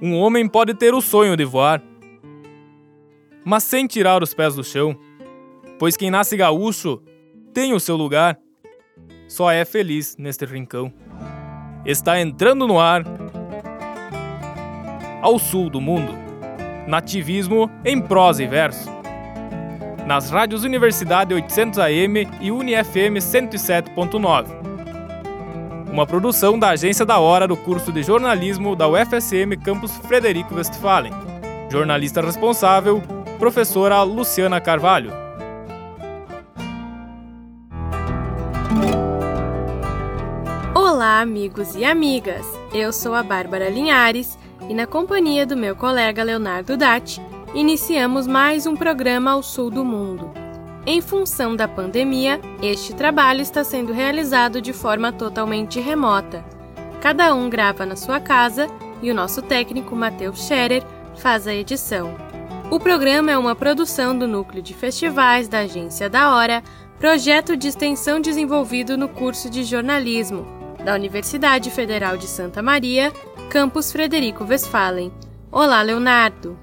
um homem pode ter o sonho de voar, mas sem tirar os pés do chão, pois quem nasce gaúcho tem o seu lugar, só é feliz neste rincão. Está entrando no ar, ao sul do mundo, nativismo em prosa e verso. Nas rádios Universidade 800 AM e UniFM 107.9 uma produção da Agência da Hora do curso de jornalismo da UFSM Campus Frederico Westphalen. Jornalista responsável, professora Luciana Carvalho. Olá, amigos e amigas! Eu sou a Bárbara Linhares e, na companhia do meu colega Leonardo Datti, iniciamos mais um programa ao sul do mundo. Em função da pandemia, este trabalho está sendo realizado de forma totalmente remota. Cada um grava na sua casa e o nosso técnico Matheus Scherer faz a edição. O programa é uma produção do Núcleo de Festivais da Agência da Hora, projeto de extensão desenvolvido no curso de jornalismo da Universidade Federal de Santa Maria, campus Frederico Westphalen. Olá, Leonardo!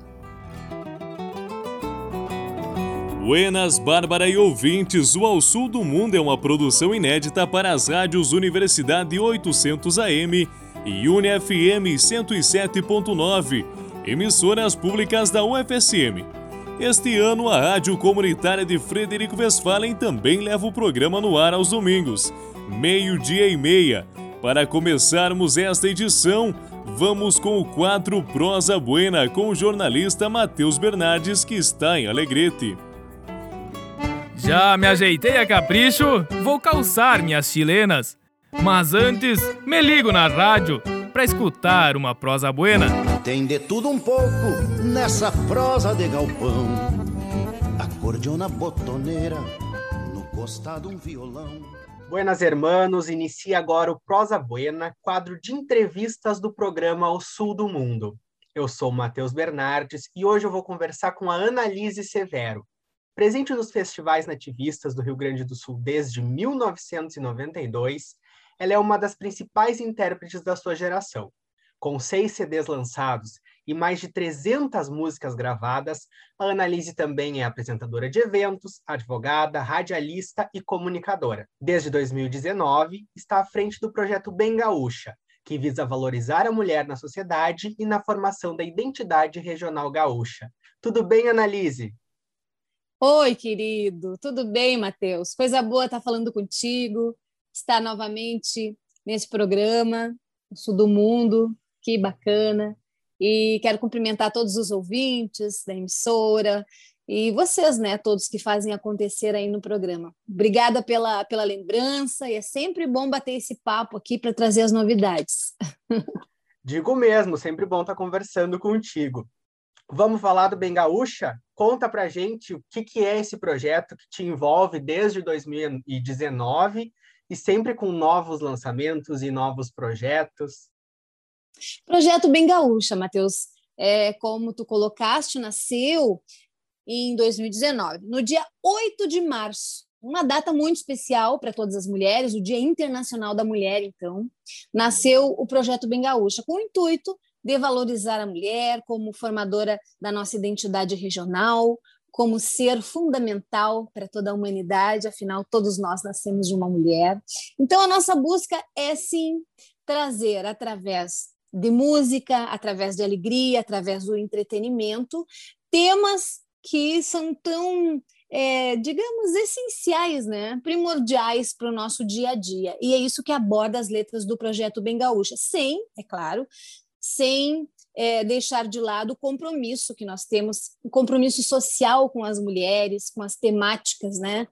Buenas, Bárbara e ouvintes, o Ao Sul do Mundo é uma produção inédita para as rádios Universidade 800 AM e UniFM 107.9, emissoras públicas da UFSM. Este ano, a Rádio Comunitária de Frederico Westphalen também leva o programa no ar aos domingos, meio-dia e meia. Para começarmos esta edição, vamos com o quadro Prosa Buena com o jornalista Matheus Bernardes, que está em Alegrete. Já me ajeitei a capricho, vou calçar minhas chilenas. Mas antes, me ligo na rádio pra escutar uma prosa buena. Tem de tudo um pouco nessa prosa de galpão. Acordeona botoneira, no costado um violão. Buenas hermanos, inicia agora o Prosa Buena, quadro de entrevistas do programa O Sul do Mundo. Eu sou Matheus Bernardes e hoje eu vou conversar com a Annalise Severo, Presente nos festivais nativistas do Rio Grande do Sul desde 1992, ela é uma das principais intérpretes da sua geração. Com seis CDs lançados e mais de 300 músicas gravadas, a Annalise também é apresentadora de eventos, advogada, radialista e comunicadora. Desde 2019, está à frente do projeto Bem Gaúcha, que visa valorizar a mulher na sociedade e na formação da identidade regional gaúcha. Tudo bem, Annalise? Oi, querido, tudo bem, Matheus? Coisa boa estar falando contigo, estar novamente nesse programa, Sul do Mundo, que bacana. E quero cumprimentar todos os ouvintes da emissora e vocês, né, todos que fazem acontecer aí no programa. Obrigada pela, pela lembrança e é sempre bom bater esse papo aqui para trazer as novidades. Digo mesmo, sempre bom estar conversando contigo. Vamos falar do Bem Gaúcha? Conta pra gente o que, que é esse projeto que te envolve desde 2019 e sempre com novos lançamentos e novos projetos. Projeto Bem Gaúcha, Matheus. É, como tu colocaste, nasceu em 2019, no dia 8 de março, uma data muito especial para todas as mulheres, o Dia Internacional da Mulher, então, nasceu o projeto Bem Gaúcha, com o intuito de valorizar a mulher como formadora da nossa identidade regional, como ser fundamental para toda a humanidade, afinal, todos nós nascemos de uma mulher. Então, a nossa busca é, sim, trazer através de música, através de alegria, através do entretenimento, temas que são tão é, digamos, essenciais, né? primordiais para o nosso dia a dia. E é isso que aborda as letras do projeto Bem Gaúcha, sem, é claro, sem é, deixar de lado o compromisso que nós temos, o compromisso social com as mulheres, com as temáticas né,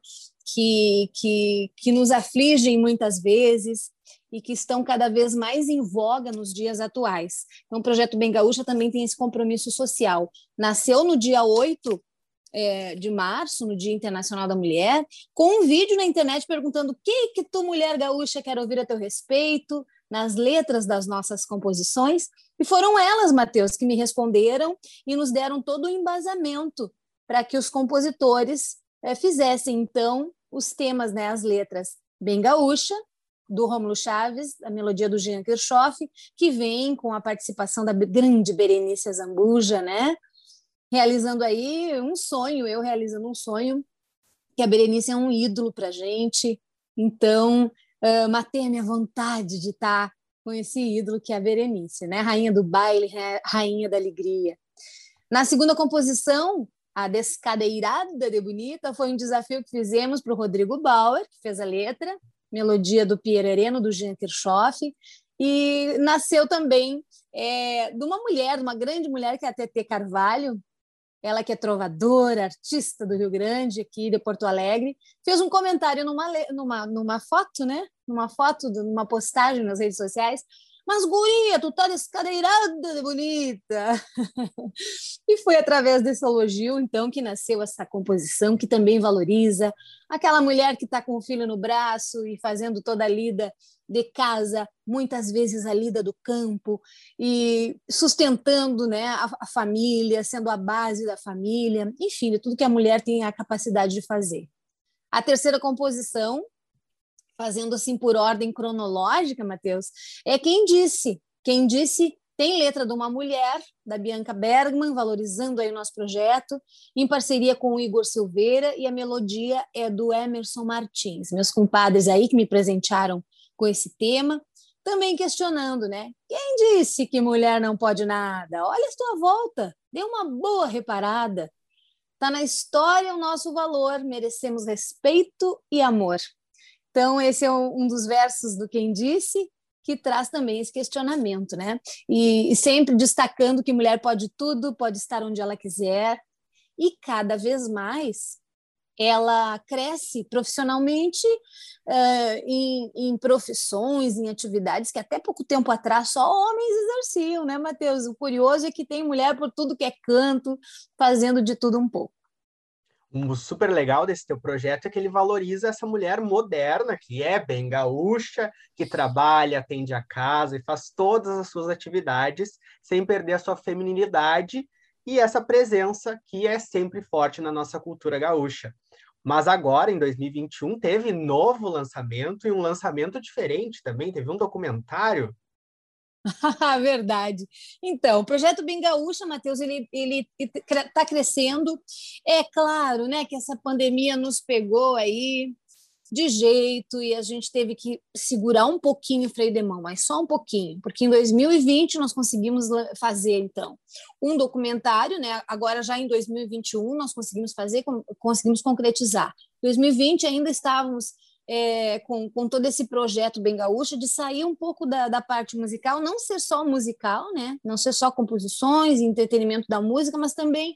que, que, que nos afligem muitas vezes e que estão cada vez mais em voga nos dias atuais. Então, o Projeto Bem Gaúcha também tem esse compromisso social. Nasceu no dia 8 é, de março, no Dia Internacional da Mulher, com um vídeo na internet perguntando o que que tu, mulher gaúcha, quer ouvir a teu respeito, nas letras das nossas composições, e foram elas, Mateus, que me responderam e nos deram todo o embasamento para que os compositores é, fizessem, então, os temas, né, as letras bem gaúcha, do Rômulo Chaves, a melodia do Jean Kirchhoff, que vem com a participação da grande Berenice Zambuja, né? Realizando aí um sonho, eu realizando um sonho, que a Berenice é um ídolo para gente. Então, uh, matei a minha vontade de estar tá com esse ídolo que é a Berenice, né? Rainha do baile, rainha da alegria. Na segunda composição, a Descadeirada de Bonita foi um desafio que fizemos para o Rodrigo Bauer, que fez a letra, melodia do Pierre Areno, do Jean Kirchhoff, e nasceu também é, de uma mulher, uma grande mulher, que é a Tetê Carvalho, ela que é trovadora, artista do Rio Grande, aqui de Porto Alegre, fez um comentário numa, numa, numa foto, né? Numa foto, numa postagem nas redes sociais, mas, guria, tu tá descadeirada de bonita. e foi através desse elogio, então, que nasceu essa composição, que também valoriza aquela mulher que está com o filho no braço e fazendo toda a lida de casa, muitas vezes a lida do campo, e sustentando né, a, a família, sendo a base da família, enfim, tudo que a mulher tem a capacidade de fazer. A terceira composição fazendo assim por ordem cronológica, Matheus, é quem disse, quem disse tem letra de uma mulher, da Bianca Bergman, valorizando aí o nosso projeto, em parceria com o Igor Silveira, e a melodia é do Emerson Martins, meus compadres aí que me presentearam com esse tema, também questionando, né? Quem disse que mulher não pode nada? Olha a sua volta, dê uma boa reparada. Está na história o nosso valor, merecemos respeito e amor. Então, esse é um dos versos do Quem Disse, que traz também esse questionamento, né? E, e, sempre destacando que mulher pode tudo, pode estar onde ela quiser, e cada vez mais ela cresce profissionalmente uh, em, em, profissões, em atividades que até pouco tempo atrás só homens exerciam, né, Matheus? O curioso é que tem mulher por tudo que é canto, fazendo de tudo um pouco um super legal desse teu projeto é que ele valoriza essa mulher moderna, que é bem gaúcha, que trabalha, atende a casa e faz todas as suas atividades sem perder a sua feminilidade e essa presença que é sempre forte na nossa cultura gaúcha. Mas agora, em 2021, teve novo lançamento e um lançamento diferente também. Teve um documentário Verdade. Então, o projeto Bem Gaúcha, Matheus, ele está crescendo. É claro, né, que essa pandemia nos pegou aí de jeito e a gente teve que segurar um pouquinho o freio de mão, mas só um pouquinho, porque em 2020 nós conseguimos fazer então um documentário, né? Agora já em 2021 nós conseguimos fazer, conseguimos concretizar. 2020 ainda estávamos é, com, com todo esse projeto bem gaúcho, de sair um pouco da, da parte musical, não ser só musical, né? não ser só composições, entretenimento da música, mas também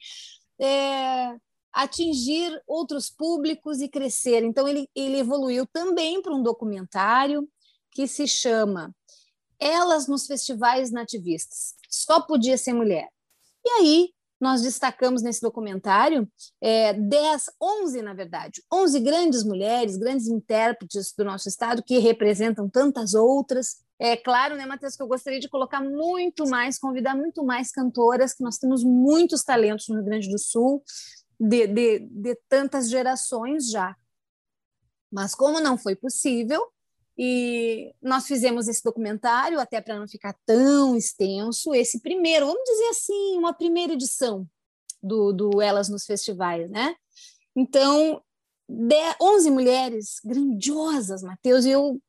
é, atingir outros públicos e crescer. Então, ele, ele evoluiu também para um documentário que se chama Elas nos Festivais Nativistas. Só podia ser mulher. E aí, nós destacamos nesse documentário é, 10, 11, na verdade, 11 grandes mulheres, grandes intérpretes do nosso estado que representam tantas outras. É claro, né, Matheus, que eu gostaria de colocar muito mais, convidar muito mais cantoras, que nós temos muitos talentos no Rio Grande do Sul, de, de, de tantas gerações já. Mas como não foi possível, e nós fizemos esse documentário, até para não ficar tão extenso, esse primeiro, vamos dizer assim, uma primeira edição do, do Elas nos Festivais, né? Então, 11 mulheres grandiosas, Matheus, e eu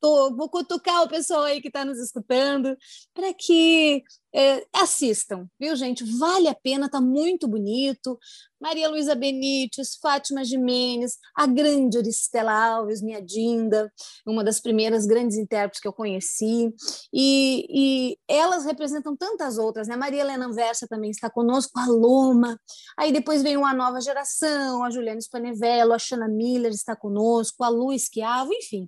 tô, vou cutucar o pessoal aí que está nos escutando para que é, assistam, viu, gente? Vale a pena, tá muito bonito. Maria Luísa Benites, Fátima Jimenez, a grande Oristela Alves, minha Dinda, uma das primeiras grandes intérpretes que eu conheci, e, e elas representam tantas outras, né? Maria Helena Anversa também está conosco, a Loma, aí depois vem uma nova geração, a Juliana Spanevello, a Shana Miller está conosco, a Lu Esquiavo, enfim.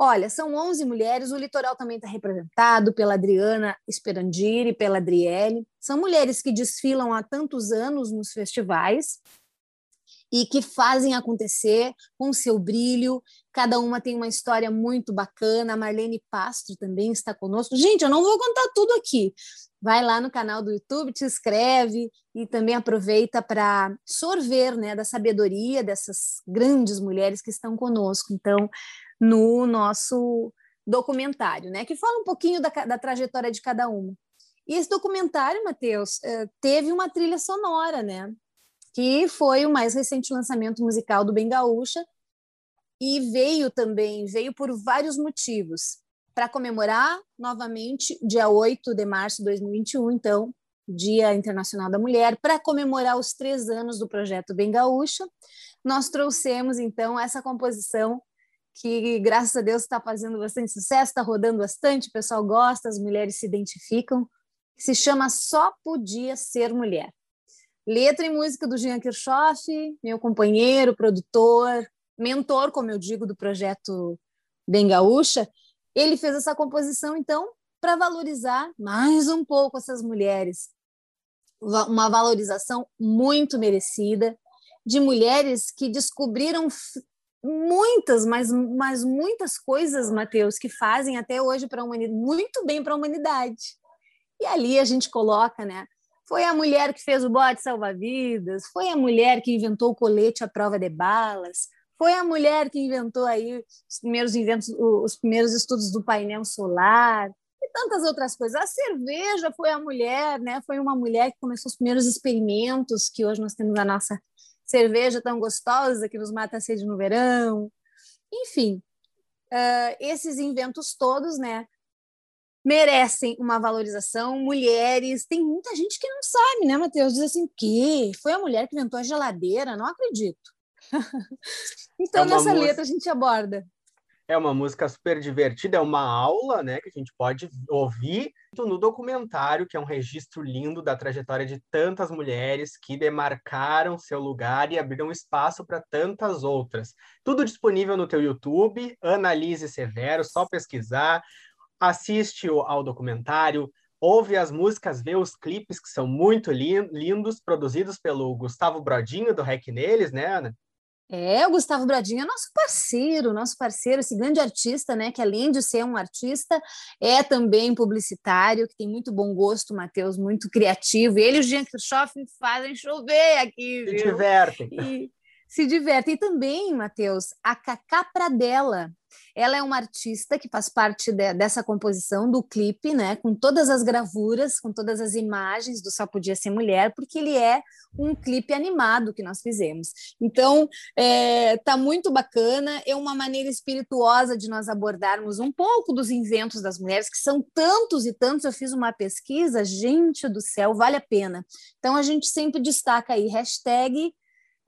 Olha, são 11 mulheres, o litoral também está representado pela Adriana Esperandiri, pela Adriele. São mulheres que desfilam há tantos anos nos festivais e que fazem acontecer com seu brilho. Cada uma tem uma história muito bacana. A Marlene Pastro também está conosco. Gente, eu não vou contar tudo aqui. Vai lá no canal do YouTube, te inscreve e também aproveita para sorver né, da sabedoria dessas grandes mulheres que estão conosco. Então, no nosso documentário, né? Que fala um pouquinho da, da trajetória de cada uma. E esse documentário, Matheus, eh, teve uma trilha sonora, né? Que foi o mais recente lançamento musical do Bem Gaúcha e veio também, veio por vários motivos. Para comemorar novamente, dia 8 de março de 2021, então, Dia Internacional da Mulher, para comemorar os três anos do projeto Bem Gaúcha, nós trouxemos, então, essa composição que, graças a Deus, está fazendo bastante sucesso, está rodando bastante, o pessoal gosta, as mulheres se identificam, que se chama Só Podia Ser Mulher. Letra e música do Jean Kirchhoff, meu companheiro, produtor, mentor, como eu digo, do projeto Bem Gaúcha. Ele fez essa composição, então, para valorizar mais um pouco essas mulheres, uma valorização muito merecida de mulheres que descobriram muitas, mas, mas muitas coisas, Mateus, que fazem até hoje para a humanidade, muito bem para a humanidade. E ali a gente coloca, né? Foi a mulher que fez o bote salva-vidas, foi a mulher que inventou o colete à prova de balas, foi a mulher que inventou aí os primeiros inventos, os primeiros estudos do painel solar, e tantas outras coisas. A cerveja foi a mulher, né? Foi uma mulher que começou os primeiros experimentos que hoje nós temos a nossa cerveja tão gostosa que nos mata a sede no verão. Enfim, uh, esses inventos todos, né? Merecem uma valorização. Mulheres, tem muita gente que não sabe, né, Matheus? Diz assim, que foi a mulher que inventou a geladeira, não acredito. então, é nessa letra a gente aborda é uma música super divertida, é uma aula, né, que a gente pode ouvir no documentário, que é um registro lindo da trajetória de tantas mulheres que demarcaram seu lugar e abriram espaço para tantas outras. Tudo disponível no teu YouTube, Analise Severo, só pesquisar, assiste ao documentário, ouve as músicas, vê os clipes que são muito lindos, produzidos pelo Gustavo Brodinho do Rec Neles, né, Ana? É, o Gustavo Bradinho é nosso parceiro, nosso parceiro, esse grande artista, né? Que além de ser um artista, é também publicitário, que tem muito bom gosto, Matheus, muito criativo. Ele e o Jean Kirchhoff fazem chover aqui. Se viu? divertem. E se divertem. E também, Matheus, a Cacá Pradella, ela é uma artista que faz parte de, dessa composição do clipe, né? Com todas as gravuras, com todas as imagens do Só Podia Ser Mulher, porque ele é um clipe animado que nós fizemos. Então, é, tá muito bacana, é uma maneira espirituosa de nós abordarmos um pouco dos inventos das mulheres, que são tantos e tantos. Eu fiz uma pesquisa, gente do céu, vale a pena. Então, a gente sempre destaca aí, hashtag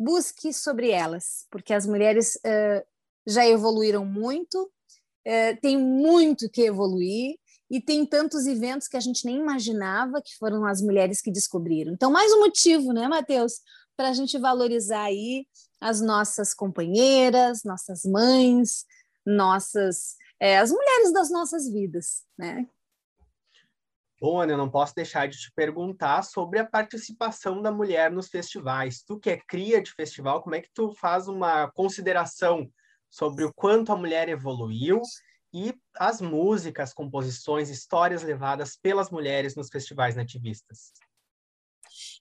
busque sobre elas, porque as mulheres uh, já evoluíram muito, uh, tem muito que evoluir, e tem tantos eventos que a gente nem imaginava que foram as mulheres que descobriram. Então, mais um motivo, né, Matheus, para a gente valorizar aí as nossas companheiras, nossas mães, nossas é, as mulheres das nossas vidas, né? Bom, Ana, eu não posso deixar de te perguntar sobre a participação da mulher nos festivais. Tu que é cria de festival, como é que tu faz uma consideração sobre o quanto a mulher evoluiu e as músicas, composições, histórias levadas pelas mulheres nos festivais nativistas?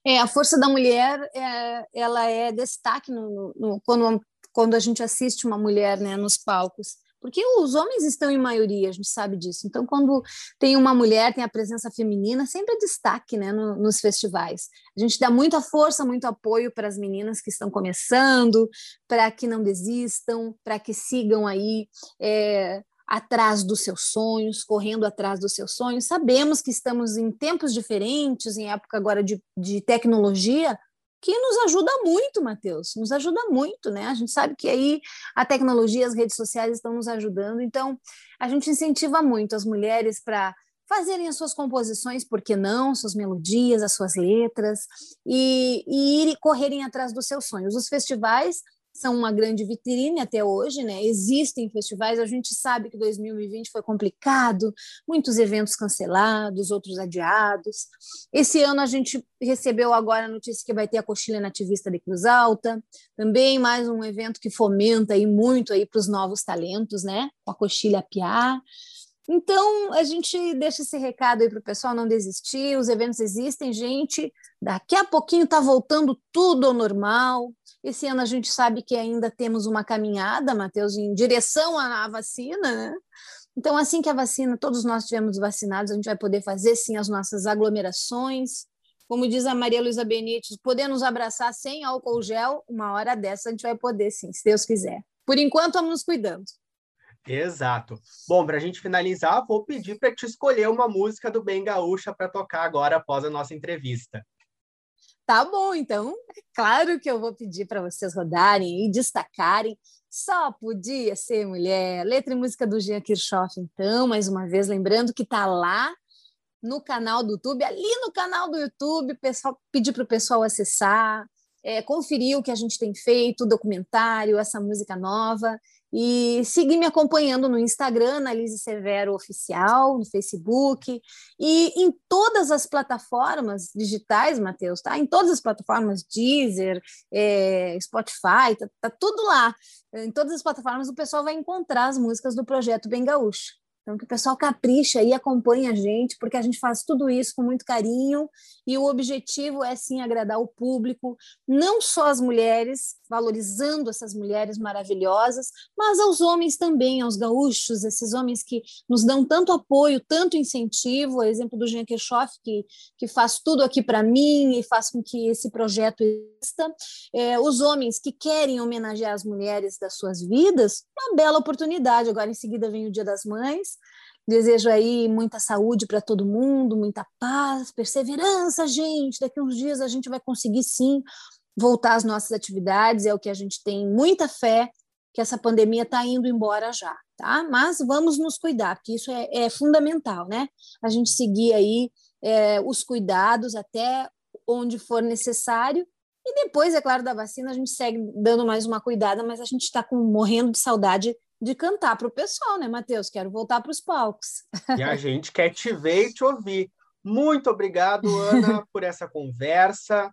É, a força da mulher, é, ela é destaque no, no, quando, quando a gente assiste uma mulher né, nos palcos porque os homens estão em maioria, a gente sabe disso. Então, quando tem uma mulher, tem a presença feminina, sempre é destaque né, no, nos festivais. A gente dá muita força, muito apoio para as meninas que estão começando, para que não desistam, para que sigam aí é, atrás dos seus sonhos, correndo atrás dos seus sonhos. Sabemos que estamos em tempos diferentes, em época agora de, de tecnologia, que nos ajuda muito, Matheus, nos ajuda muito, né? A gente sabe que aí a tecnologia, as redes sociais estão nos ajudando, então a gente incentiva muito as mulheres para fazerem as suas composições, por que não, suas melodias, as suas letras, e, e ir correrem atrás dos seus sonhos. Os festivais são uma grande vitrine até hoje, né? Existem festivais, a gente sabe que 2020 foi complicado, muitos eventos cancelados, outros adiados. Esse ano a gente recebeu agora a notícia que vai ter a Coxilha Nativista de Cruz Alta, também mais um evento que fomenta aí muito aí para os novos talentos, né? Com a Coxilha Piá. Então, a gente deixa esse recado aí para o pessoal não desistir. Os eventos existem, gente. Daqui a pouquinho está voltando tudo ao normal. Esse ano a gente sabe que ainda temos uma caminhada, Matheus, em direção à vacina, né? Então, assim que a vacina, todos nós estivermos vacinados, a gente vai poder fazer sim as nossas aglomerações. Como diz a Maria Luísa Benítez, poder nos abraçar sem álcool gel, uma hora dessa a gente vai poder sim, se Deus quiser. Por enquanto, vamos nos cuidando. Exato. Bom, para a gente finalizar, vou pedir para te escolher uma música do Bem Gaúcha para tocar agora após a nossa entrevista. Tá bom, então, é claro que eu vou pedir para vocês rodarem e destacarem. Só podia ser mulher. Letra e música do Jean Kirchhoff, então, mais uma vez, lembrando que tá lá no canal do YouTube, ali no canal do YouTube, pessoal, pedir para o pessoal acessar, é, conferir o que a gente tem feito, o documentário, essa música nova e seguir me acompanhando no Instagram, Analise Severo Oficial, no Facebook e em todas as plataformas digitais, Matheus, tá? Em todas as plataformas, Deezer, é, Spotify, tá, tá, tudo lá. Em todas as plataformas o pessoal vai encontrar as músicas do Projeto Bem Gaúcho. Então, que o pessoal capricha e acompanhe a gente, porque a gente faz tudo isso com muito carinho e o objetivo é sim agradar o público, não só as mulheres, valorizando essas mulheres maravilhosas, mas aos homens também, aos gaúchos, esses homens que nos dão tanto apoio, tanto incentivo, exemplo do Jean Kirchhoff, que, que faz tudo aqui para mim e faz com que esse projeto exista, é, os homens que querem homenagear as mulheres das suas vidas, uma bela oportunidade. Agora, em seguida, vem o Dia das Mães Desejo aí muita saúde para todo mundo, muita paz, perseverança, gente. Daqui uns dias a gente vai conseguir sim voltar às nossas atividades. É o que a gente tem muita fé que essa pandemia está indo embora já, tá? Mas vamos nos cuidar, porque isso é, é fundamental, né? A gente seguir aí é, os cuidados até onde for necessário. E depois, é claro, da vacina, a gente segue dando mais uma cuidada, mas a gente está morrendo de saudade de cantar para o pessoal, né, Matheus? Quero voltar para os palcos. E a gente quer te ver e te ouvir. Muito obrigado, Ana, por essa conversa.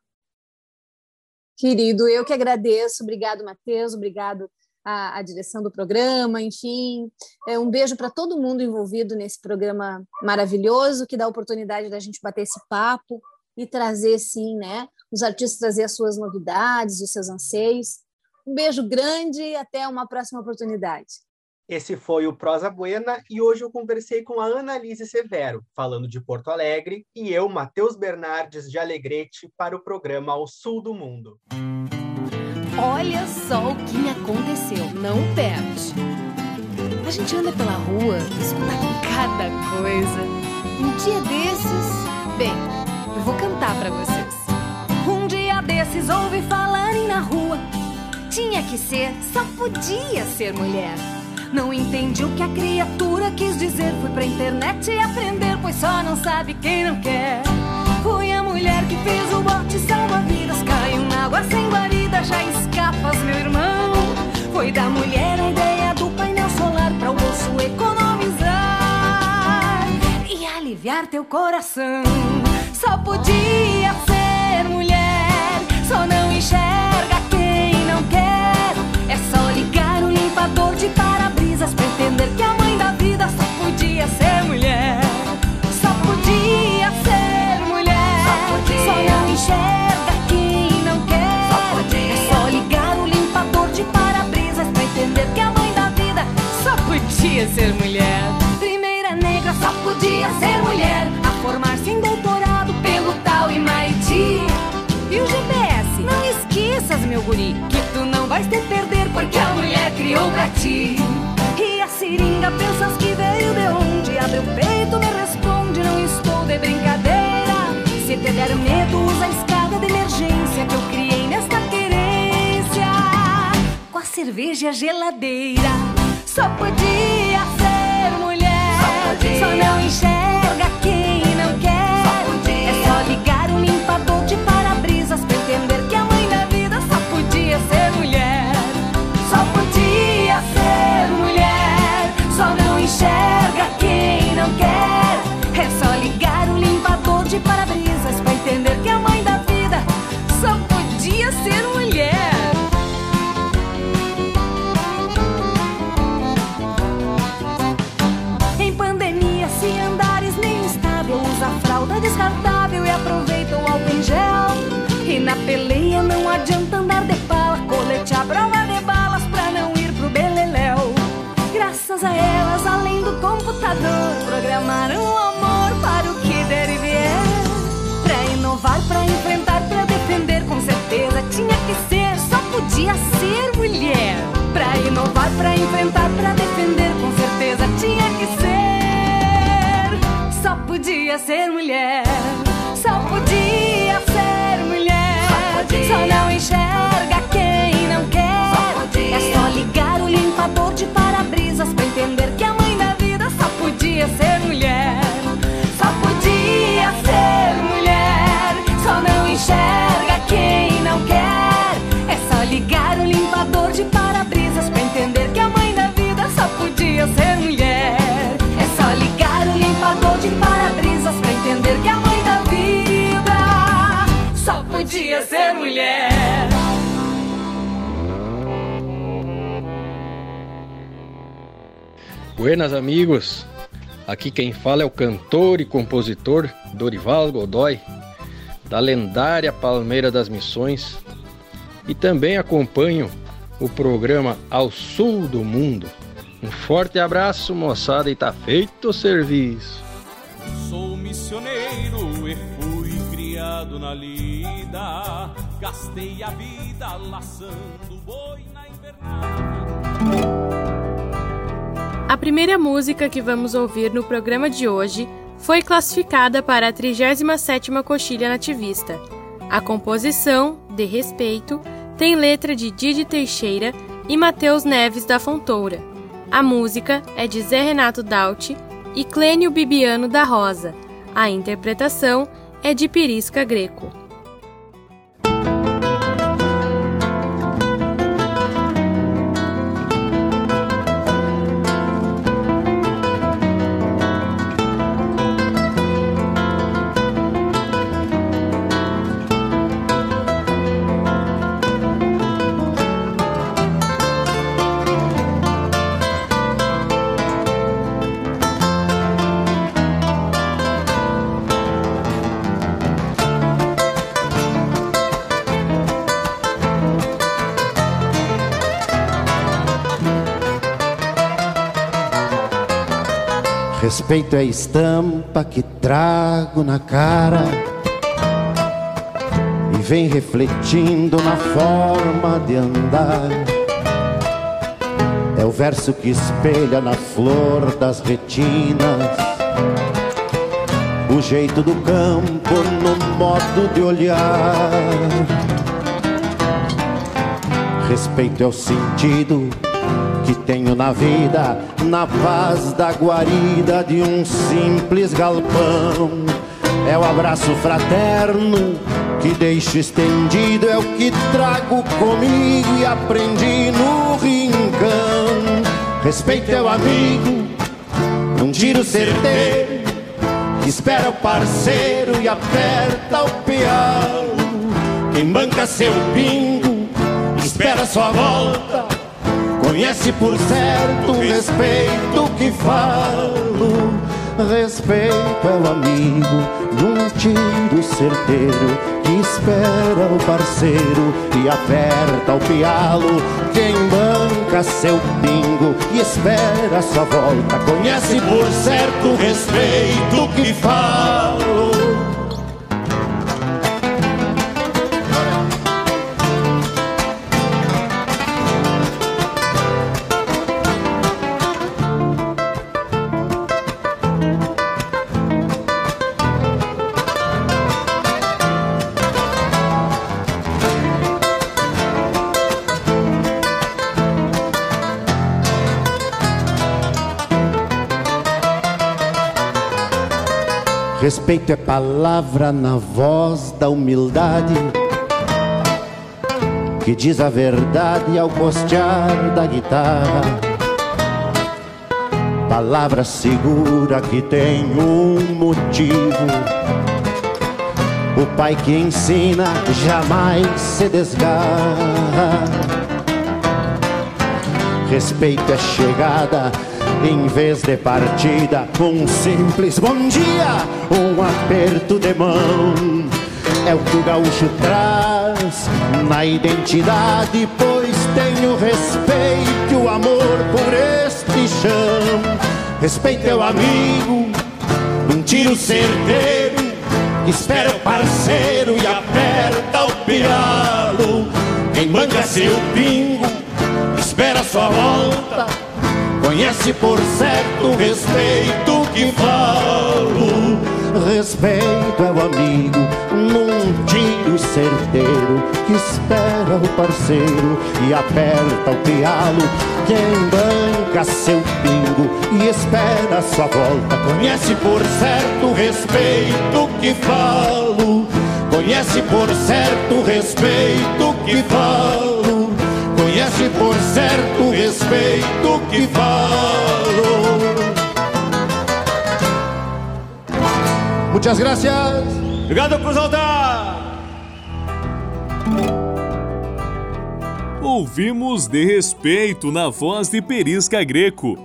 Querido, eu que agradeço. Obrigado, Matheus. Obrigado à, à, direção do programa. Enfim, é, um beijo para todo mundo envolvido nesse programa maravilhoso que dá a oportunidade da gente bater esse papo e trazer, sim, né? Os artistas trazer as suas novidades, os seus anseios. Um beijo grande e até uma próxima oportunidade. Esse foi o Prosa Buena e hoje eu conversei com a Annalise Severo, falando de Porto Alegre, e eu, Matheus Bernardes, de Alegrete, para o programa Ao Sul do Mundo. Olha só o que aconteceu, não perde. A gente anda pela rua, escuta cada coisa. Um dia desses, bem, eu vou cantar para vocês. Um dia desses ouvi falarem na rua tinha que ser, só podia ser mulher. Não entendi o que a criatura quis dizer. Fui pra internet aprender, pois só não sabe quem não quer. Foi a mulher que fez o bote salva-vidas. Caiu na água sem guarida, já escapas, meu irmão. Foi da mulher a ideia do painel solar pra o bolso economizar e aliviar teu coração. Só podia ser mulher, só não enxerga limpador de pra entender que a mãe da vida só podia ser mulher. Só podia ser mulher. Só, podia. só não enxerga quem não quer. Só podia. É só ligar o limpador de para-brisas pra entender que a mãe da vida só podia ser mulher. Primeira negra só podia ser mulher. A formar-se em doutorado pelo tal MIT. E o GPS? Não esqueças, meu guri, que tu não vais te perder porque a mulher criou pra ti. A seringa pensas que veio de onde? Abre o peito, me responde, não estou de brincadeira. Se te der medo, usa a escada de emergência que eu criei nesta querência. Com a cerveja geladeira, só podia ser mulher. Só, podia. só não enxerga quem não quer. É só ligar o limpador de na peleia não adianta andar de pala, colete a prova de balas pra não ir pro beleléu. Graças a elas, além do computador, programaram o amor para o que der e vier. Pra inovar, pra enfrentar, pra defender, com certeza tinha que ser, só podia ser mulher. Pra inovar, pra enfrentar, pra defender, com certeza tinha que ser, só podia ser mulher. Só não enxerga quem não quer. É só ligar o limpador de para-brisas pra entender que a mãe da vida só podia ser mulher. Mulher. Buenas amigos, aqui quem fala é o cantor e compositor Dorival Godoy, da lendária Palmeira das Missões, e também acompanho o programa Ao Sul do Mundo. Um forte abraço, moçada, e tá feito o serviço. Sou missioneiro e fui criado na lida. Gastei a vida laçando boi na invernada. A primeira música que vamos ouvir no programa de hoje foi classificada para a 37ª Coxilha Nativista. A composição, De Respeito, tem letra de Didi Teixeira e Matheus Neves da Fontoura. A música é de Zé Renato Dauti e Clênio Bibiano da Rosa. A interpretação é de Pirisca Greco. Respeito é estampa que trago na cara e vem refletindo na forma de andar. É o verso que espelha na flor das retinas o jeito do campo no modo de olhar. Respeito é o sentido que tenho na vida, na paz da guarida de um simples galpão. É o abraço fraterno que deixo estendido, é o que trago comigo e aprendi no rincão. Respeito é o amigo, um tiro certeiro, que espera o parceiro e aperta o peão. Quem banca seu pingo, espera sua volta Conhece por certo o respeito que falo. Respeito é o amigo num tiro certeiro que espera o parceiro e aperta o pialo. Quem banca seu pingo e espera sua volta. Conhece por certo o respeito que falo. Respeito é palavra na voz da humildade que diz a verdade ao costear da guitarra. Palavra segura que tem um motivo. O pai que ensina jamais se desgarra. Respeito é chegada em vez de partida, um simples bom dia, um aperto de mão. É o que o gaúcho traz na identidade, pois tem o respeito e o amor por este chão. Respeito é o amigo num tiro certeiro, espera o parceiro e aperta o pialo. Quem banca seu pingo, espera sua volta, conhece por certo o respeito que falo. Respeito é o amigo num tiro certeiro que espera o parceiro e aperta o pialo. Quem banca seu pingo e espera sua volta conhece por certo o respeito que falo. Conhece por certo o respeito que falo. Conhece por certo o respeito que falo. Muchas gracias. Obrigado, Cruz Alta! Ouvimos De Respeito na voz de Perisca Greco.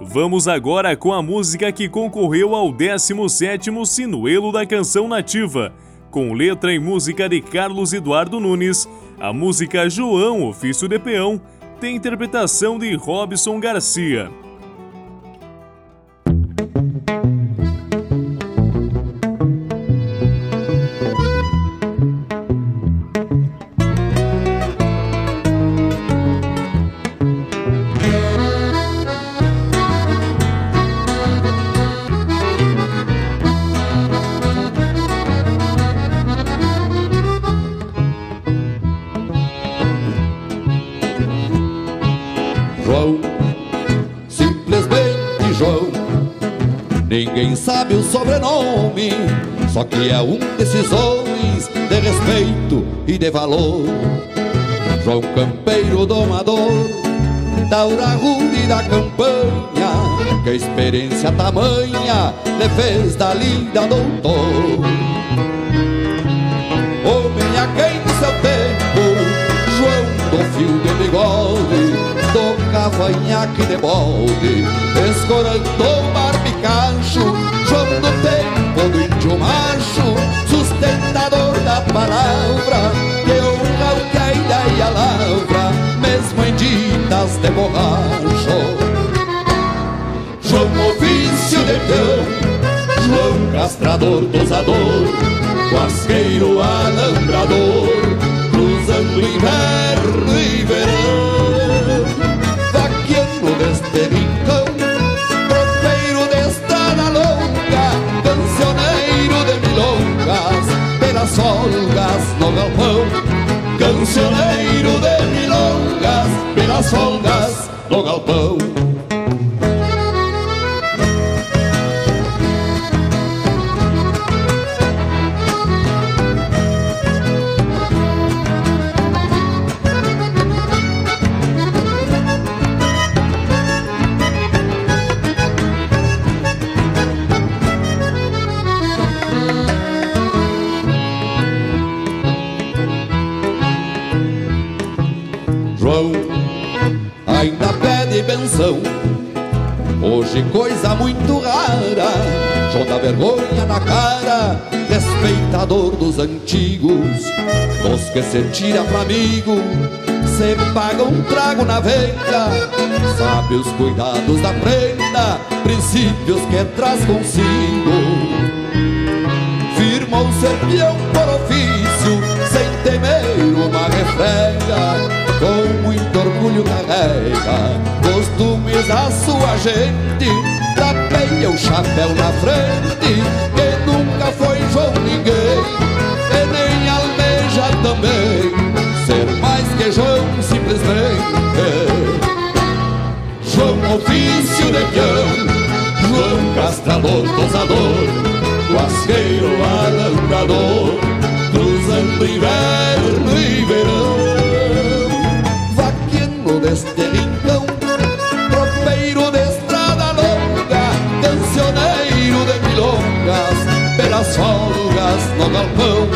Vamos agora com a música que concorreu ao 17º Sinuelo da Canção Nativa, com letra e música de Carlos Eduardo Nunes. A música João, Ofício de Peão, tem interpretação de Robson Garcia. Ninguém sabe o sobrenome, só que é um desses homens de respeito e de valor. João Campeiro Domador, da Urarude e da campanha, que experiência tamanha lhe fez da linda doutor. Homem a quem no seu tempo, João do fio de bigode, do cavanhaque de molde, escorando o barbicacho, João do tempo do índio macho, sustentador da palavra, que honra o que e a lavra, mesmo em ditas de borracho. João ofício de peão, João castrador, dosador, guasqueiro alambrador, cruzando inverno e verão, vaqueiro deste rincão, tropeiro de estrada longa, cancioneiro de milongas, pelas folgas no galpão, cancioneiro de milongas, pelas folgas no galpão. Hoje coisa muito rara, dá vergonha na cara, respeitador dos antigos, dos que se tira pra amigo, se paga um trago na venda, sabe os cuidados da prenda, princípios que traz consigo. Firmou ser peão por ofício, refrega, com muito orgulho carrega costumes da sua gente, tapeia o chapéu na frente, que nunca foi João ninguém, e nem almeja também, ser mais que João simplesmente. João ofício de peão, João castrador, dosador, guasqueiro alambrador, cruzando inverno e verão. Vaqueiro deste rincão, tropeiro de estrada longa, cancioneiro de milongas, pelas folgas no galpão.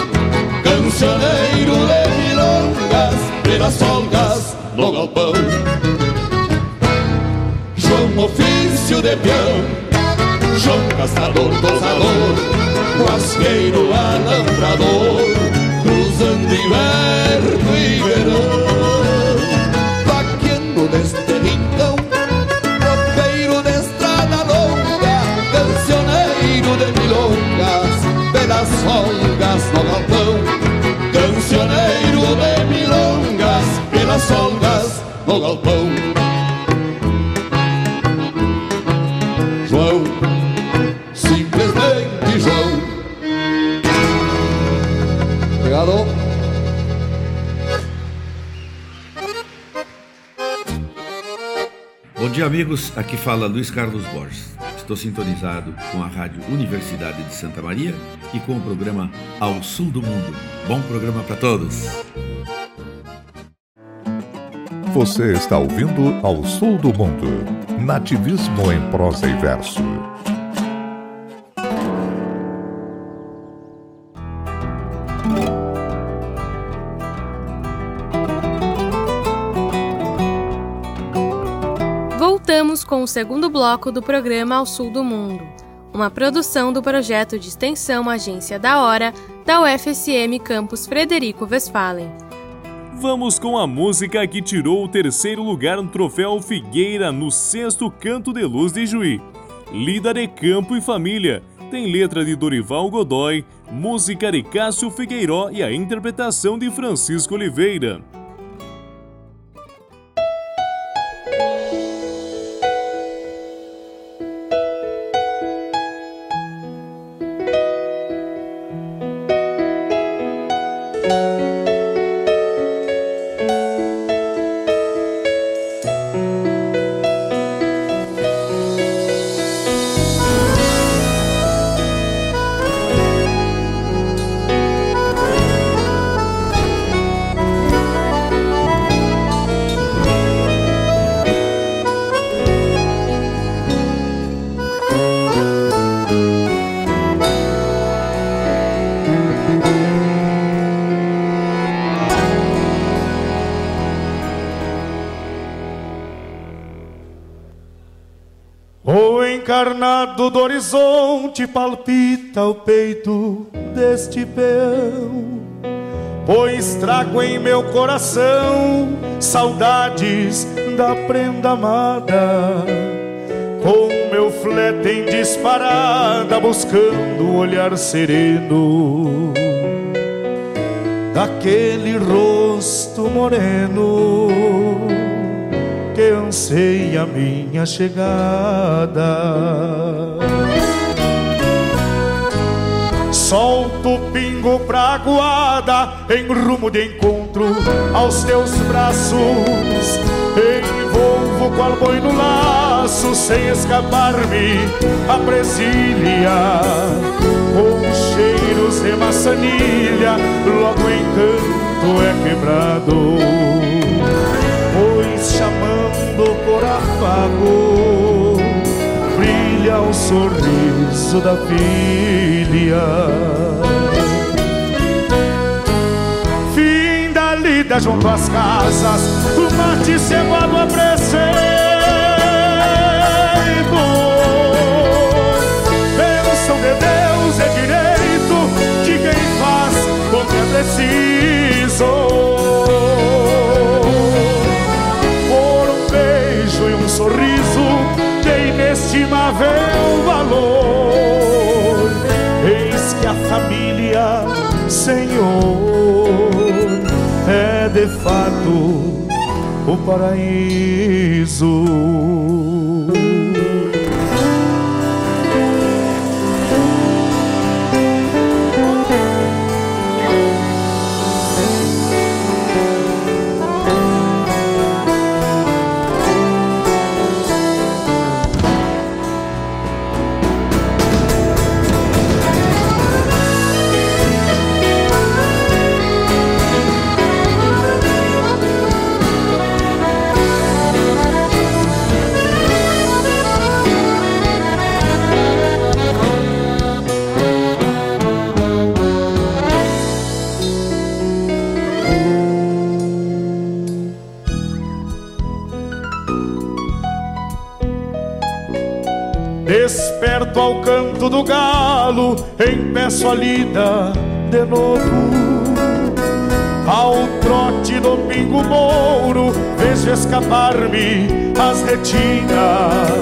Cancioneiro de milongas, pelas folgas no galpão. João ofício de peão, João castrador, dosador, guasqueiro alambrador, Santibar Rivero Vaqueando neste rincão Tropeiro de estrada longa Cancioneiro de milongas Pelas folgas no galpão Cancioneiro de milongas Pelas folgas no galpão Obrigado Bom dia, amigos. Aqui fala Luiz Carlos Borges. Estou sintonizado com a Rádio Universidade de Santa Maria e com o programa Ao Sul do Mundo. Bom programa para todos. Você está ouvindo Ao Sul do Mundo. Nativismo em prosa e verso. Com o segundo bloco do programa Ao Sul do Mundo, uma produção do projeto de extensão Agência da Hora da UFSM Campus Frederico Westphalen. Vamos com a música que tirou o terceiro lugar no troféu Figueira no sexto Canto de Luz de Juí. Lida de Campo e Família. Tem letra de Dorival Godoy, música de Cássio Figueiró e a interpretação de Francisco Oliveira. Encarnado do horizonte palpita o peito deste peão, pois trago em meu coração saudades da prenda amada. Com meu flete em disparada, buscando o olhar sereno daquele rosto moreno que anseia minha chegada. Solto o pingo pra guarda em rumo de encontro aos teus braços. Envolvo qual boi no laço sem escapar-me a presilha. Com cheiros de maçanilha, logo o encanto é quebrado por afago brilha o sorriso da filha. Fim da lida junto às casas, o mate cevado a preceito. Bênção de Deus é direito de quem faz o que é preciso. Sorriso de inestimável valor. Eis que a família, Senhor, é de fato o paraíso. Empeço a lida de novo. Ao trote do pingo mouro, vejo escapar-me as retinas.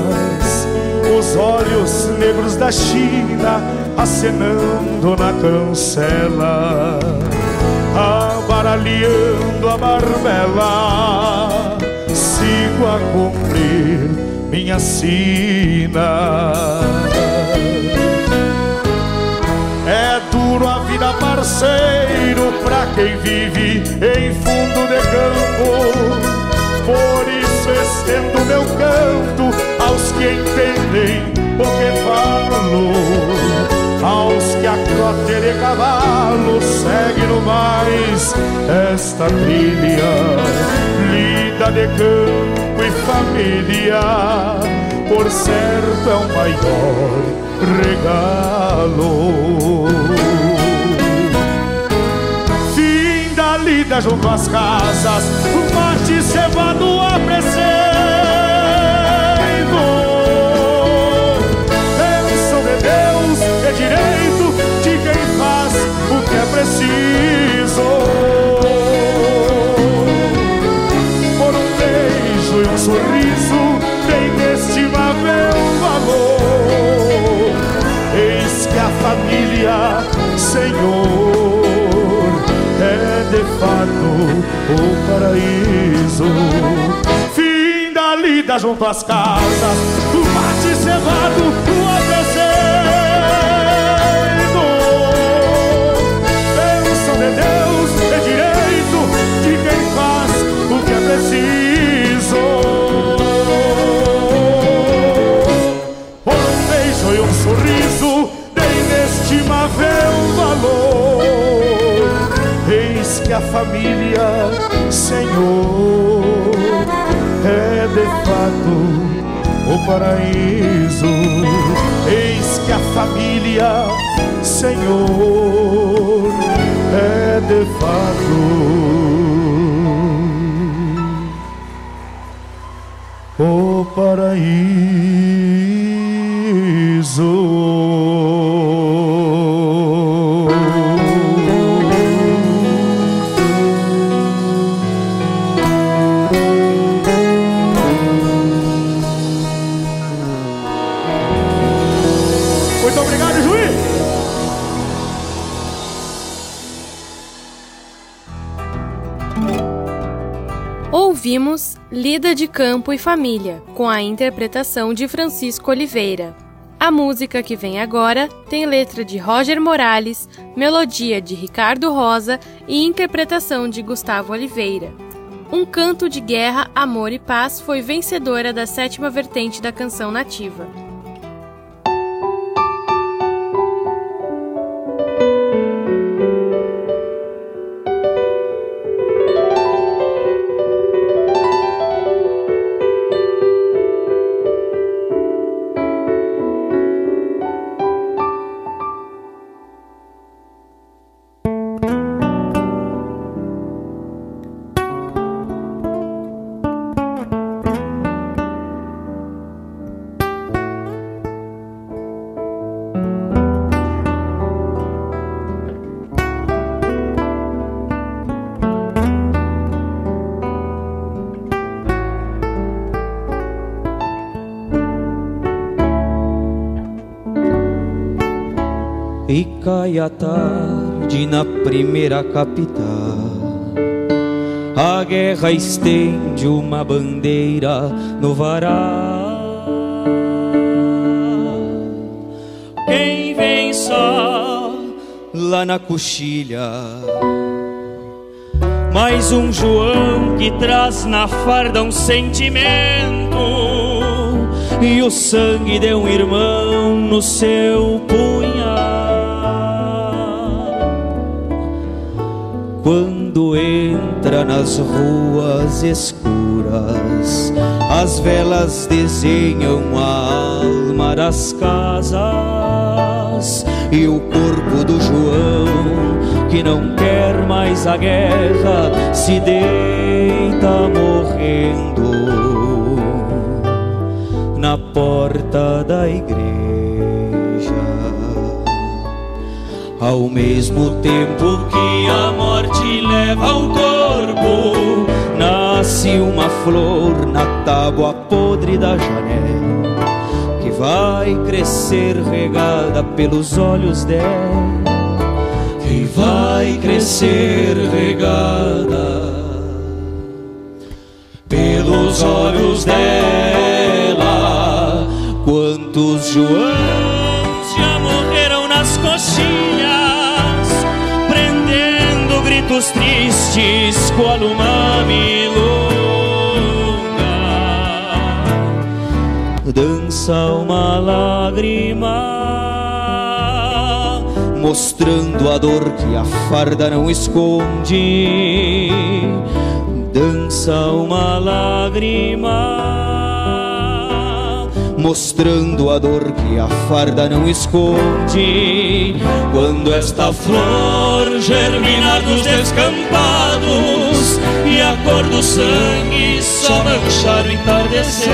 os olhos negros da China acenando na cancela, abaralhando a barbela, sigo a cumprir minha sina. Vida, parceiro, pra quem vive em fundo de campo. Por isso estendo meu canto aos que entendem o que falo, aos que a crote de cavalo segue no mais esta trilha, lida de campo e família, por certo é o maior regalo. Junto às casas, o mate cevado apresento. Bênção junto às casas, o mate cevado, o apresento. Bênção de Deus é direito de quem faz o que é preciso. Um beijo e um sorriso de inestimável valor. Eis que a família, Senhor, o paraíso. Eis que a família, Senhor, é de fato o paraíso. Campo e Família, com a interpretação de Francisco Oliveira. A música que vem agora tem letra de Roger Morales, melodia de Ricardo Rosa e interpretação de Gustavo Oliveira. Um canto de guerra, amor e paz foi vencedora da sétima vertente da canção nativa. Na primeira capital. A guerra estende uma bandeira no varal. Quem vem só lá na coxilha? Mais um João que traz na farda um sentimento e o sangue de um irmão no seu punhal. Quando entra nas ruas escuras, as velas desenham a alma das casas e o corpo do João, que não quer mais a guerra, se deita morrendo na porta da igreja. Ao mesmo tempo que a morte leva o corpo, nasce uma flor na tábua podre da janela que vai crescer regada pelos olhos dela, que vai crescer regada pelos olhos dela. Quantos Joãos já morreram nas coxinhas, gritos tristes qual uma milonga. Dança uma lágrima, mostrando a dor que a farda não esconde dança uma lágrima, mostrando a dor que a farda não esconde. Quando esta flor germinar nos descampados e a cor do sangue só manchar o entardecer,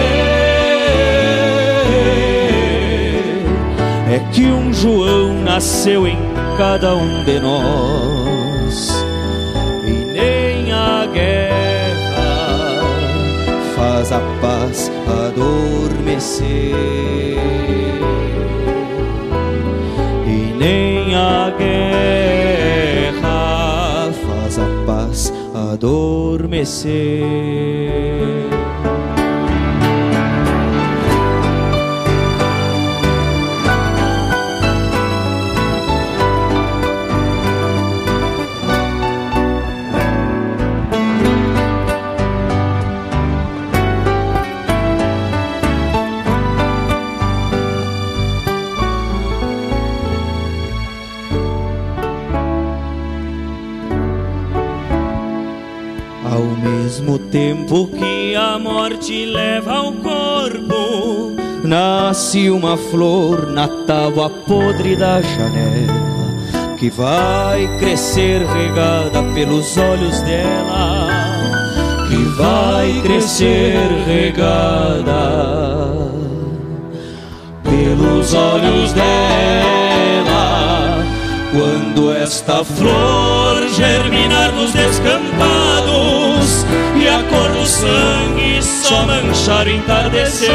é que um João nasceu em cada um de nós. Adormecer e nem a guerra faz a paz adormecer. A morte leva ao corpo, nasce uma flor na tábua podre da janela, que vai crescer regada pelos olhos dela, que vai crescer regada pelos olhos dela. Quando esta flor germinar nos descampados e a cor do sangue só manchar o entardecer,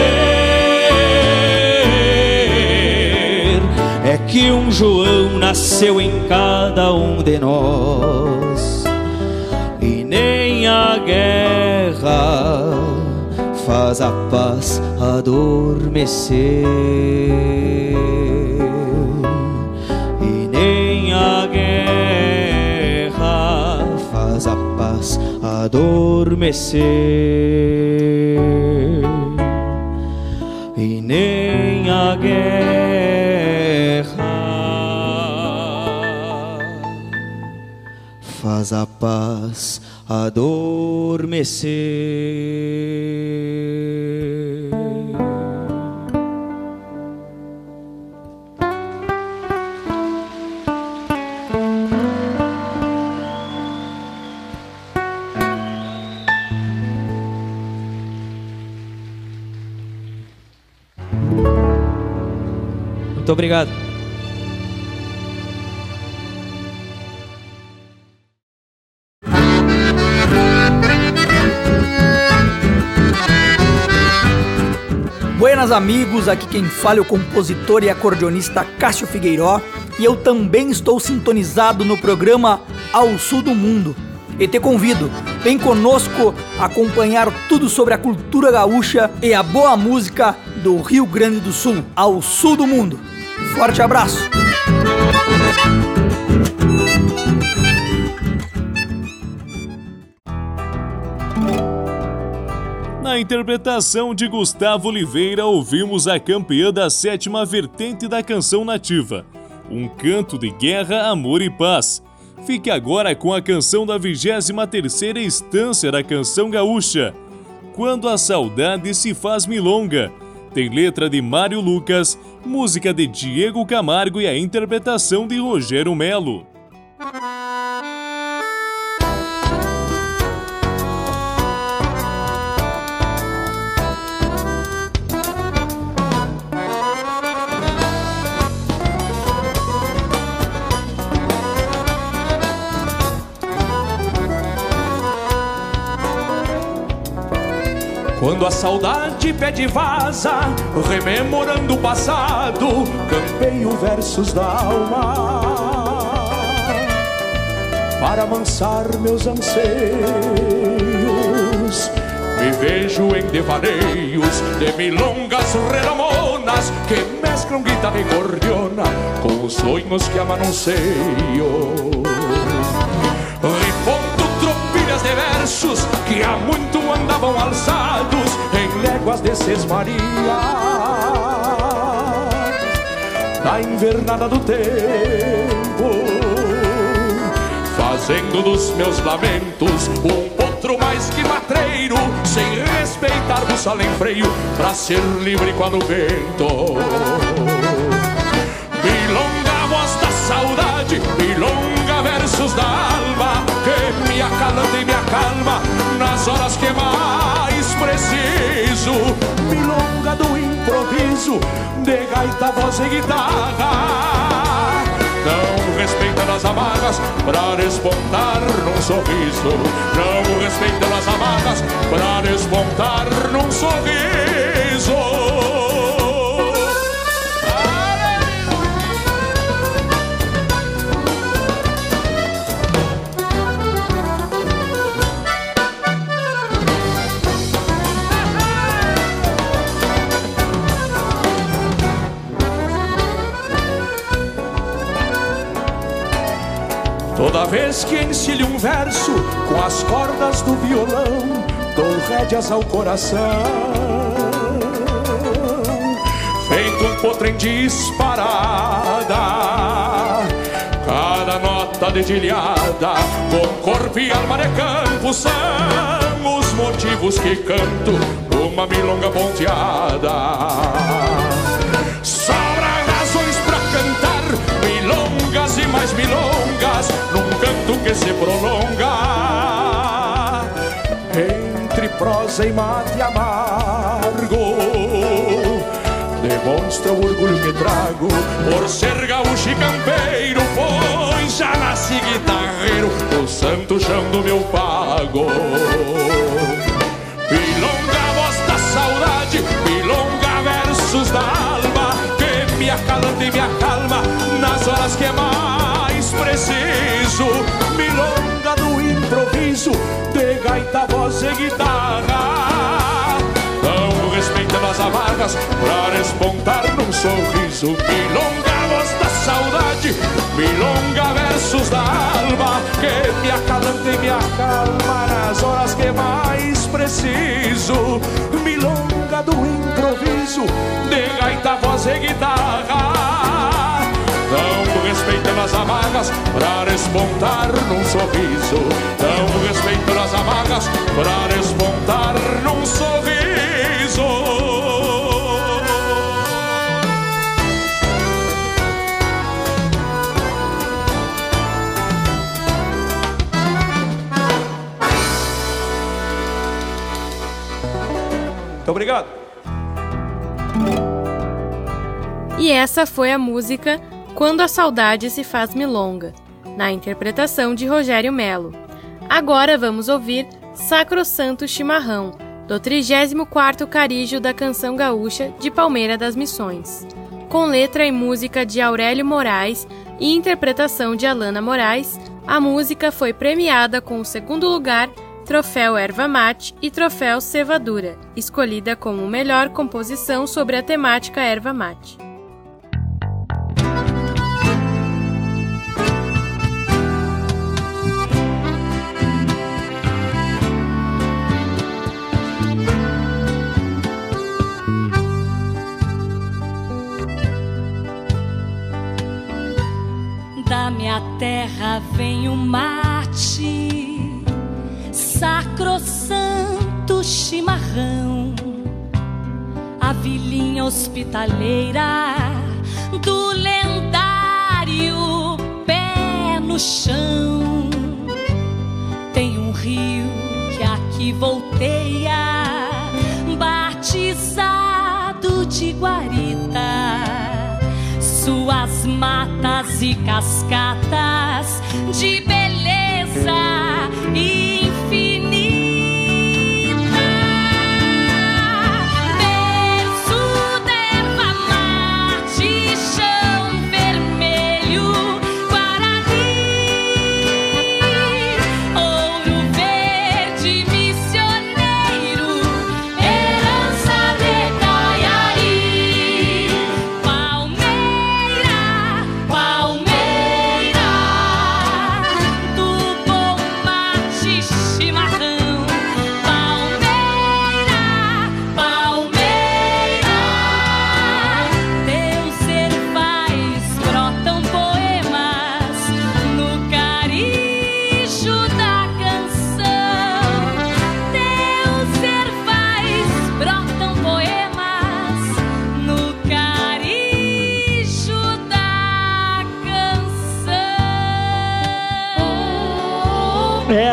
é que um João nasceu em cada um de nós e nem a guerra faz a paz adormecer. Adormecer. E nem a guerra faz a paz adormecer. Muito obrigado. Buenas amigos, aqui quem fala é o compositor e acordeonista Cássio Figueiró e eu também estou sintonizado no programa Ao Sul do Mundo. E te convido, vem conosco acompanhar tudo sobre a cultura gaúcha e a boa música do Rio Grande do Sul, ao sul do mundo. Forte abraço! Na interpretação de Gustavo Oliveira, ouvimos a campeã da sétima vertente da canção nativa, Um Canto de Guerra, Amor e Paz. Fique agora com a canção da 23ª instância da canção gaúcha, Quando a Saudade se Faz Milonga. Tem letra de Mário Lucas, música de Diego Camargo e a interpretação de Rogério Melo. Quando a saudade pede vaza, rememorando o passado, campeio versos da alma para amansar meus anseios. Me vejo em devaneios de milongas redamonas que mesclam guitarra e cordiona com os sonhos que amanunciio. Versos que há muito andavam alçados em léguas de Sesmaria. Da invernada do tempo, fazendo dos meus lamentos um potro mais que matreiro, sem respeitar o em freio, pra ser livre quando vento. Nas horas que mais preciso. Milonga do improviso, de gaita, voz e guitarra não respeitando as amarras pra despontar num sorriso. Não respeitando as amarras pra despontar num sorriso. Toda vez que encilho um verso com as cordas do violão, dou rédeas ao coração. Feito um potro em disparada, cada nota dedilhada, com corpo e alma de campo são os motivos que canto uma milonga ponteada. Mais milongas num canto que se prolonga entre prosa e mate amargo. Demonstra o orgulho que trago por ser gaúcho e campeiro, pois já nasci guitarreiro no santo chão do meu pago. Milonga, voz da saudade, milonga, versos da alma, que me acalanta e me acalma nas horas que mais preciso. Milonga do improviso, de gaita, voz e guitarra. Não respeitando as amargas pra despontar num sorriso. Milonga, voz da saudade, milonga, versos da alma, que me acalanta e me acalma nas horas que mais preciso. Milonga do improviso, de gaita, voz e guitarra. Não respeitando as amargas pra despontar num sorriso. Não respeitando as amargas pra despontar num sorriso. Muito obrigado. E essa foi a música Quando a Saudade se Faz Milonga, na interpretação de Rogério Melo. Agora vamos ouvir Sacrosanto Chimarrão, do 34º Carígio da Canção Gaúcha de Palmeira das Missões, com letra e música de Aurélio Moraes e interpretação de Alana Moraes. A música foi premiada com o segundo lugar Troféu Erva Mate e Troféu Cevadura, escolhida como melhor composição sobre a temática erva mate. Da minha terra vem o mate, sacrosanto chimarrão, a vilinha hospitaleira do lendário pé no chão. Tem um rio que aqui volteia, batizado de guarita suas matas e cascatas de beleza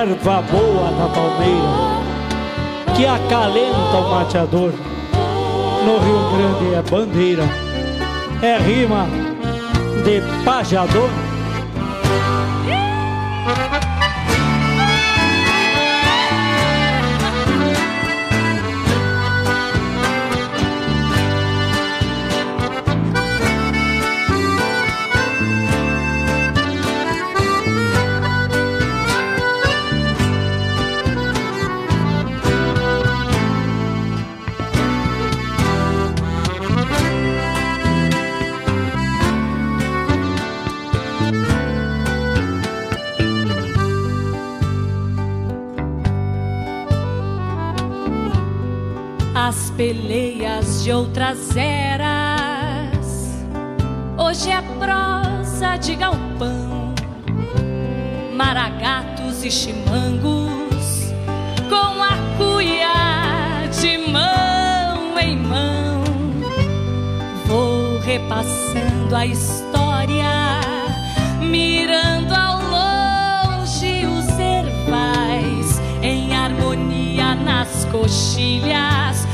erva boa da palmeira, que acalenta o mateador. No Rio Grande é bandeira, é rima de pajador. As peleias de outras eras. Hoje é prosa de galpão, maragatos e chimangos, com a cuia de mão em mão. Vou repassando a história, mirando ao longe os ervais em harmonia nas coxilhas,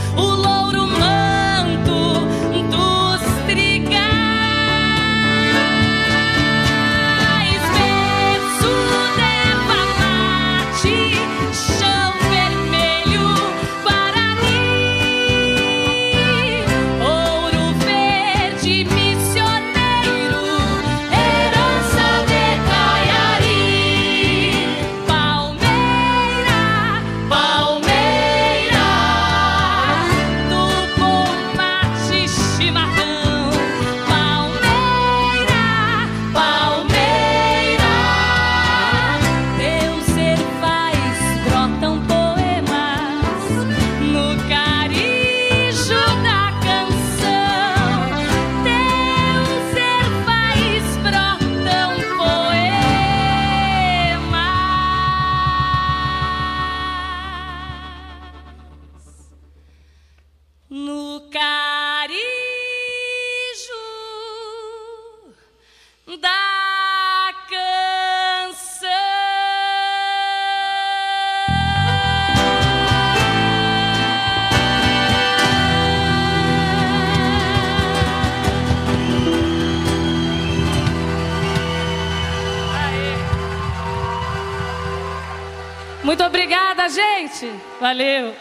Valeu.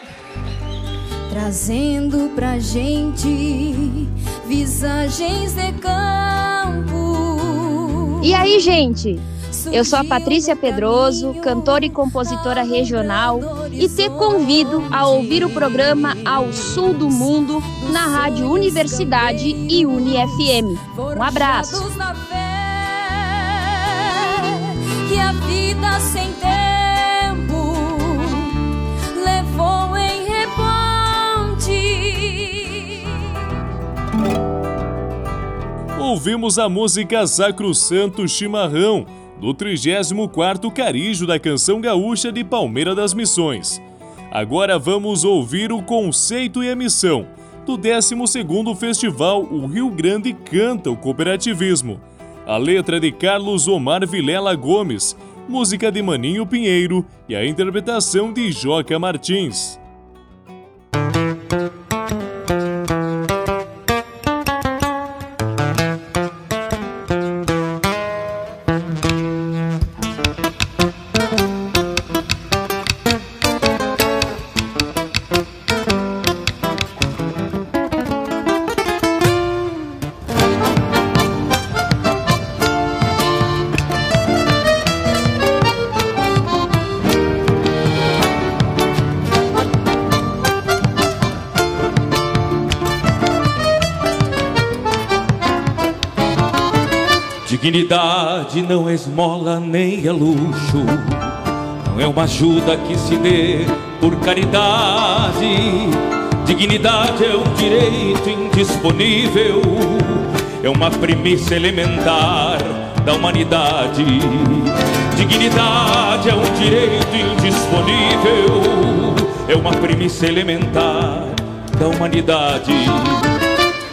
trazendo pra gente visagens de campo. E aí, gente? Eu sou a Patrícia Pedroso, cantora e compositora regional, e te convido a ouvir o programa Ao Sul do Mundo na Rádio Universidade e UniFM. Um abraço. Ouvimos a música Sacro Santo Chimarrão, do 34º Carijo da Canção Gaúcha de Palmeira das Missões. Agora vamos ouvir o conceito e a missão do 12º Festival O Rio Grande Canta o Cooperativismo. A letra de Carlos Omar Vilela Gomes, música de Maninho Pinheiro e a interpretação de Joca Martins. Dignidade não é esmola nem é luxo, não é uma ajuda que se dê por caridade. Dignidade é um direito indisponível, é uma premissa elementar da humanidade. Dignidade é um direito indisponível, é uma premissa elementar da humanidade.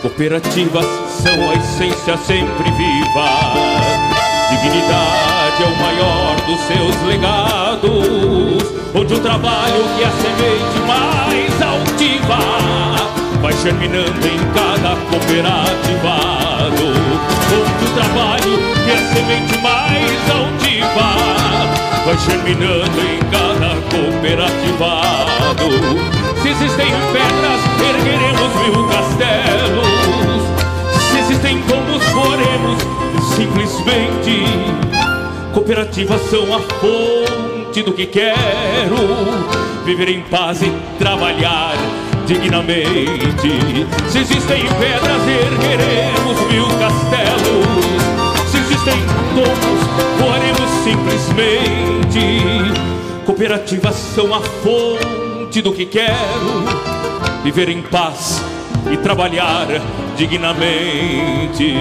Cooperativas são a essência sempre viva. Dignidade é o maior dos seus legados, onde o trabalho que é a semente mais altiva vai germinando em cada cooperativado. Onde o trabalho que é a semente mais altiva vai germinando em cada cooperativado. Se existem pedras, ergueremos mil castelos. Se existem tombos, foremos simplesmente. Cooperativas são a fonte do que quero. Viver em paz e trabalhar dignamente. Se existem pedras, ergueremos mil castelos. Se existem tombos, foremos simplesmente. Cooperativas são a fonte do que quero. Viver em paz e trabalhar dignamente.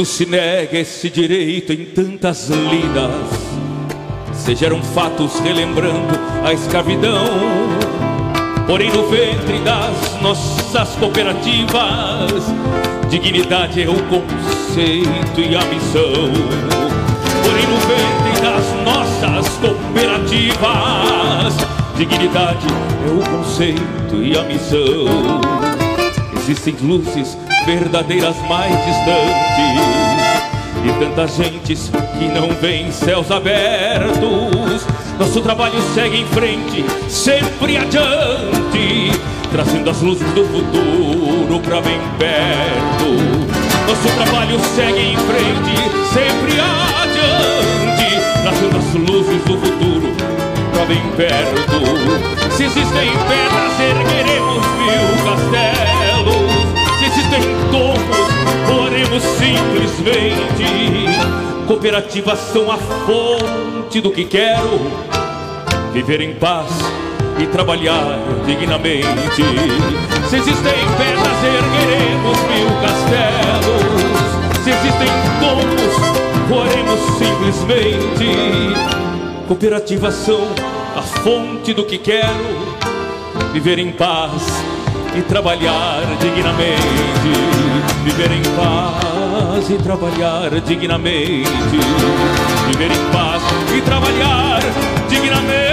Quando se nega esse direito em tantas lidas, se geram fatos relembrando a escravidão. Porém, no ventre das nossas cooperativas, dignidade é o conceito e a missão. Porém, no ventre das nossas cooperativas, dignidade é o conceito e a missão. Existem luzes verdadeiras mais distantes e tantas gentes que não veem céus abertos. Nosso trabalho segue em frente, sempre adiante, trazendo as luzes do futuro pra bem perto. Nosso trabalho segue em frente, sempre adiante, trazendo as luzes do futuro pra bem perto. Se existem pedras, ergueremos mil castelos. Se existem tombos, oremos simplesmente. Cooperativas são a fonte do que quero. Viver em paz e trabalhar dignamente. Se existem pedras, ergueremos mil castelos. Se existem tombos, oremos simplesmente. Cooperativas são a fonte do que quero. Viver em paz e trabalhar dignamente. Viver em paz e trabalhar dignamente. Viver em paz e trabalhar dignamente.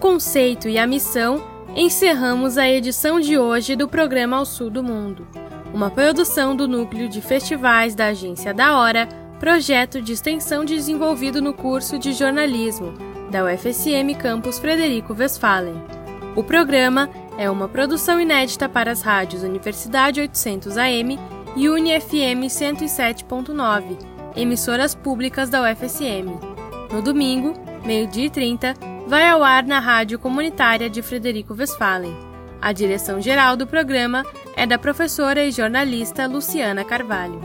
Conceito e a missão, encerramos a edição de hoje do programa Ao Sul do Mundo, uma produção do Núcleo de Festivais da Agência da Hora, projeto de extensão desenvolvido no curso de jornalismo da UFSM Campus Frederico Westphalen. O programa é uma produção inédita para as rádios Universidade 800 AM e UniFM 107.9, emissoras públicas da UFSM. No domingo, meio-dia e 30, vai ao ar na Rádio Comunitária de Frederico Westphalen. A direção geral do programa é da professora e jornalista Luciana Carvalho.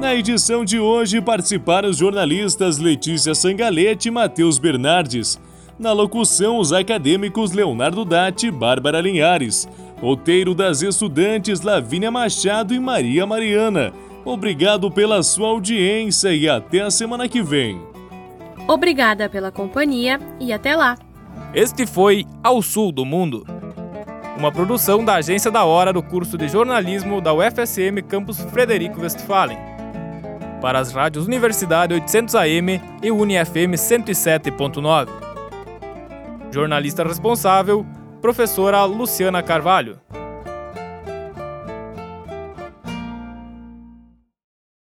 Na edição de hoje participaram os jornalistas Letícia Sangalete e Matheus Bernardes. Na locução, os acadêmicos Leonardo Datti e Bárbara Linhares. Roteiro das estudantes Lavínia Machado e Maria Mariana. Obrigado pela sua audiência e até a semana que vem. Obrigada pela companhia e até lá! Este foi Ao Sul do Mundo, uma produção da Agência da Hora do curso de jornalismo da UFSM Campus Frederico Westphalen. Para as rádios Universidade 800 AM e UniFM 107.9. Jornalista responsável, professora Luciana Carvalho.